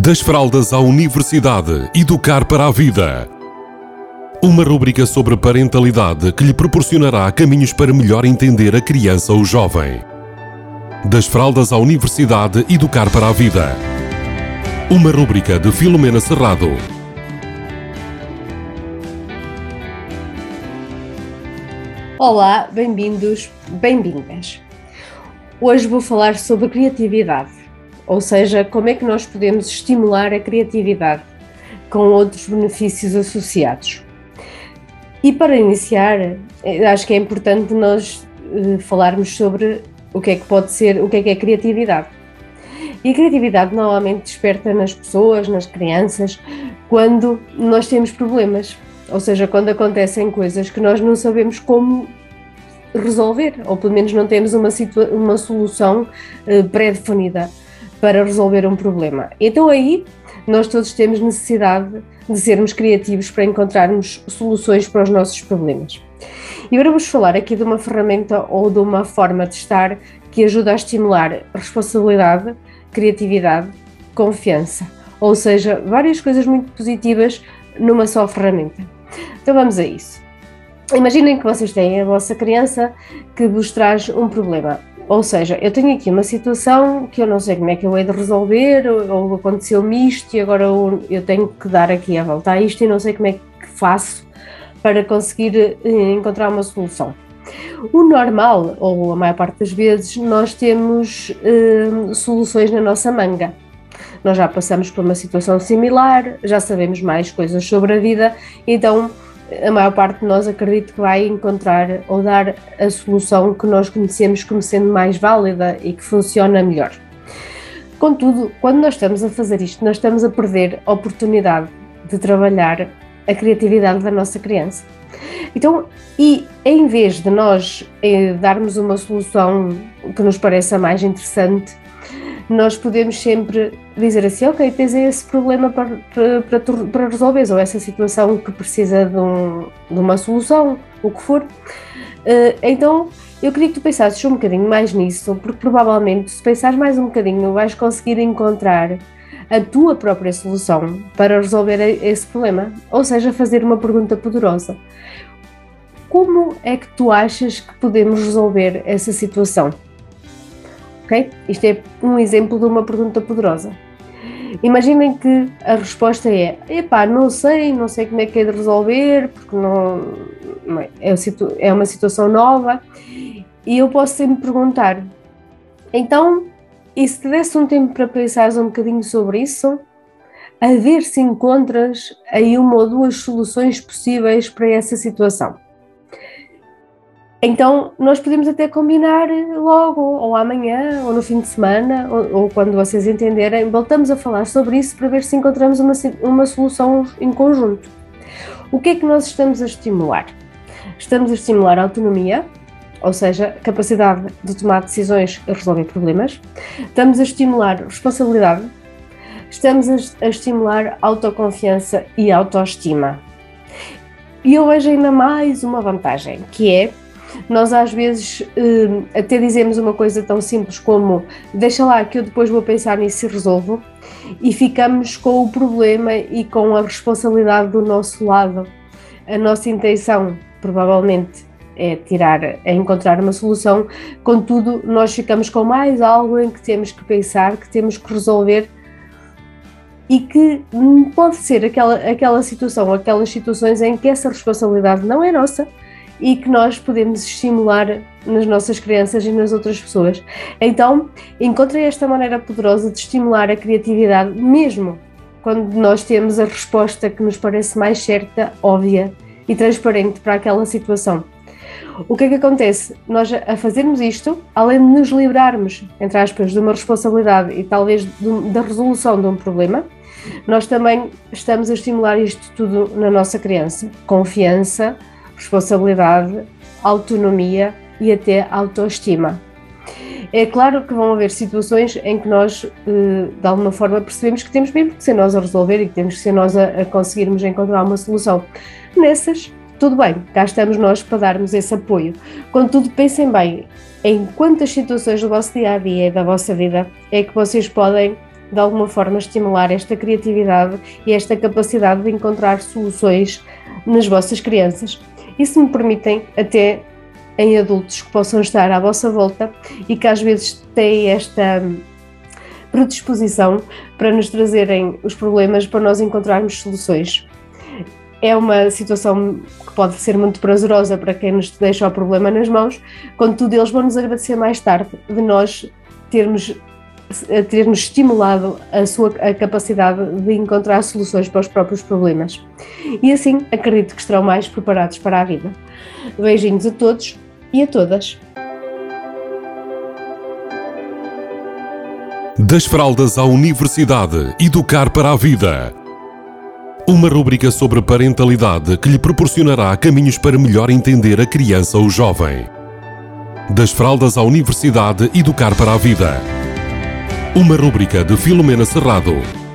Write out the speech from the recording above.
Das fraldas à universidade, educar para a vida. Uma rúbrica sobre parentalidade que lhe proporcionará caminhos para melhor entender a criança ou jovem. Das fraldas à universidade, educar para a vida. Uma rúbrica de Filomena Serrado. Olá, bem-vindos, bem-vindas. Hoje vou falar sobre criatividade, ou seja, como é que nós podemos estimular a criatividade com outros benefícios associados. E para iniciar, eh, acho que é importante nós uh, falarmos sobre o que é que pode ser, o que é que é criatividade. E a criatividade normalmente desperta nas pessoas, nas crianças, quando nós temos problemas, ou seja, quando acontecem coisas que nós não sabemos como resolver, ou pelo menos não temos uma, uma solução uh, pré-definida para resolver um problema. Então aí nós todos temos necessidade de sermos criativos para encontrarmos soluções para os nossos problemas. E agora vamos falar aqui de uma ferramenta ou de uma forma de estar que ajuda a estimular responsabilidade, criatividade, confiança, ou seja, várias coisas muito positivas numa só ferramenta. Então vamos a isso. Imaginem que vocês têm a vossa criança que vos traz um problema. Ou seja, eu tenho aqui uma situação que eu não sei como é que eu hei de resolver, ou, aconteceu-me isto e agora eu, eu, tenho que dar aqui a volta a isto e não sei como é que faço para conseguir eh, encontrar uma solução. O normal, ou a maior parte das vezes, nós temos eh, soluções na nossa manga. Nós já passamos por uma situação similar, já sabemos mais coisas sobre a vida, então a maior parte de nós acredito que vai encontrar ou dar a solução que nós conhecemos como sendo mais válida e que funciona melhor. Contudo, quando nós estamos a fazer isto, nós estamos a perder a oportunidade de trabalhar a criatividade da nossa criança. Então, e em vez de nós eh, darmos uma solução que nos pareça mais interessante, nós podemos sempre dizer assim, ok, tens esse problema para, para, para, resolver, ou essa situação que precisa de, um, de uma solução, o que for. Uh, então, eu queria que tu pensasses um bocadinho mais nisso, porque provavelmente, se pensares mais um bocadinho, vais conseguir encontrar a tua própria solução para resolver esse problema. Ou seja, fazer uma pergunta poderosa. Como é que tu achas que podemos resolver essa situação? Ok? Isto é um exemplo de uma pergunta poderosa. Imaginem que a resposta é: epá, não sei, não sei como é que é de resolver, porque não, não é, é, é uma situação nova, e eu posso sempre perguntar: então, e se te desse um tempo para pensares um bocadinho sobre isso, a ver se encontras aí uma ou duas soluções possíveis para essa situação? Então, nós podemos até combinar logo, ou amanhã, ou no fim de semana, ou, ou, quando vocês entenderem, voltamos a falar sobre isso para ver se encontramos uma, uma solução em conjunto. O que é que nós estamos a estimular? Estamos a estimular a autonomia, ou seja, capacidade de tomar decisões e resolver problemas. Estamos a estimular responsabilidade. Estamos a, a estimular autoconfiança e autoestima. E eu vejo ainda mais uma vantagem, que é nós às vezes hum, até dizemos uma coisa tão simples como deixa lá que eu depois vou pensar nisso e resolvo, e ficamos com o problema e com a responsabilidade do nosso lado. A nossa intenção, provavelmente, é tirar, é encontrar uma solução, contudo, nós ficamos com mais algo em que temos que pensar, que temos que resolver e que pode ser aquela, aquela situação, aquelas situações em que essa responsabilidade não é nossa, e que nós podemos estimular nas nossas crianças e nas outras pessoas. Então, encontrei esta maneira poderosa de estimular a criatividade, mesmo quando nós temos a resposta que nos parece mais certa, óbvia e transparente para aquela situação. O que é que acontece? Nós, a fazermos isto, além de nos livrarmos, entre aspas, de uma responsabilidade e talvez de, da resolução de um problema, nós também estamos a estimular isto tudo na nossa criança. Confiança, responsabilidade, autonomia e até autoestima. É claro que vão haver situações em que nós, eh, de alguma forma, percebemos que temos mesmo que ser nós a resolver e que temos que ser nós a, conseguirmos encontrar uma solução. Nessas, tudo bem, cá estamos nós para darmos esse apoio. Contudo, pensem bem em quantas situações do vosso dia a dia e da vossa vida é que vocês podem de alguma forma, estimular esta criatividade e esta capacidade de encontrar soluções nas vossas crianças. E se me permitem, até em adultos que possam estar à vossa volta e que às vezes têm esta predisposição para nos trazerem os problemas para nós encontrarmos soluções. É uma situação que pode ser muito prazerosa para quem nos deixa o problema nas mãos, contudo, eles vão nos agradecer mais tarde de nós termos ter-nos estimulado a sua a capacidade de encontrar soluções para os próprios problemas. E assim, acredito que estarão mais preparados para a vida. Beijinhos a todos e a todas. Das fraldas à universidade, educar para a vida. Uma rúbrica sobre parentalidade que lhe proporcionará caminhos para melhor entender a criança ou jovem. Das fraldas à universidade, educar para a vida. Uma rúbrica de Filomena Serrado.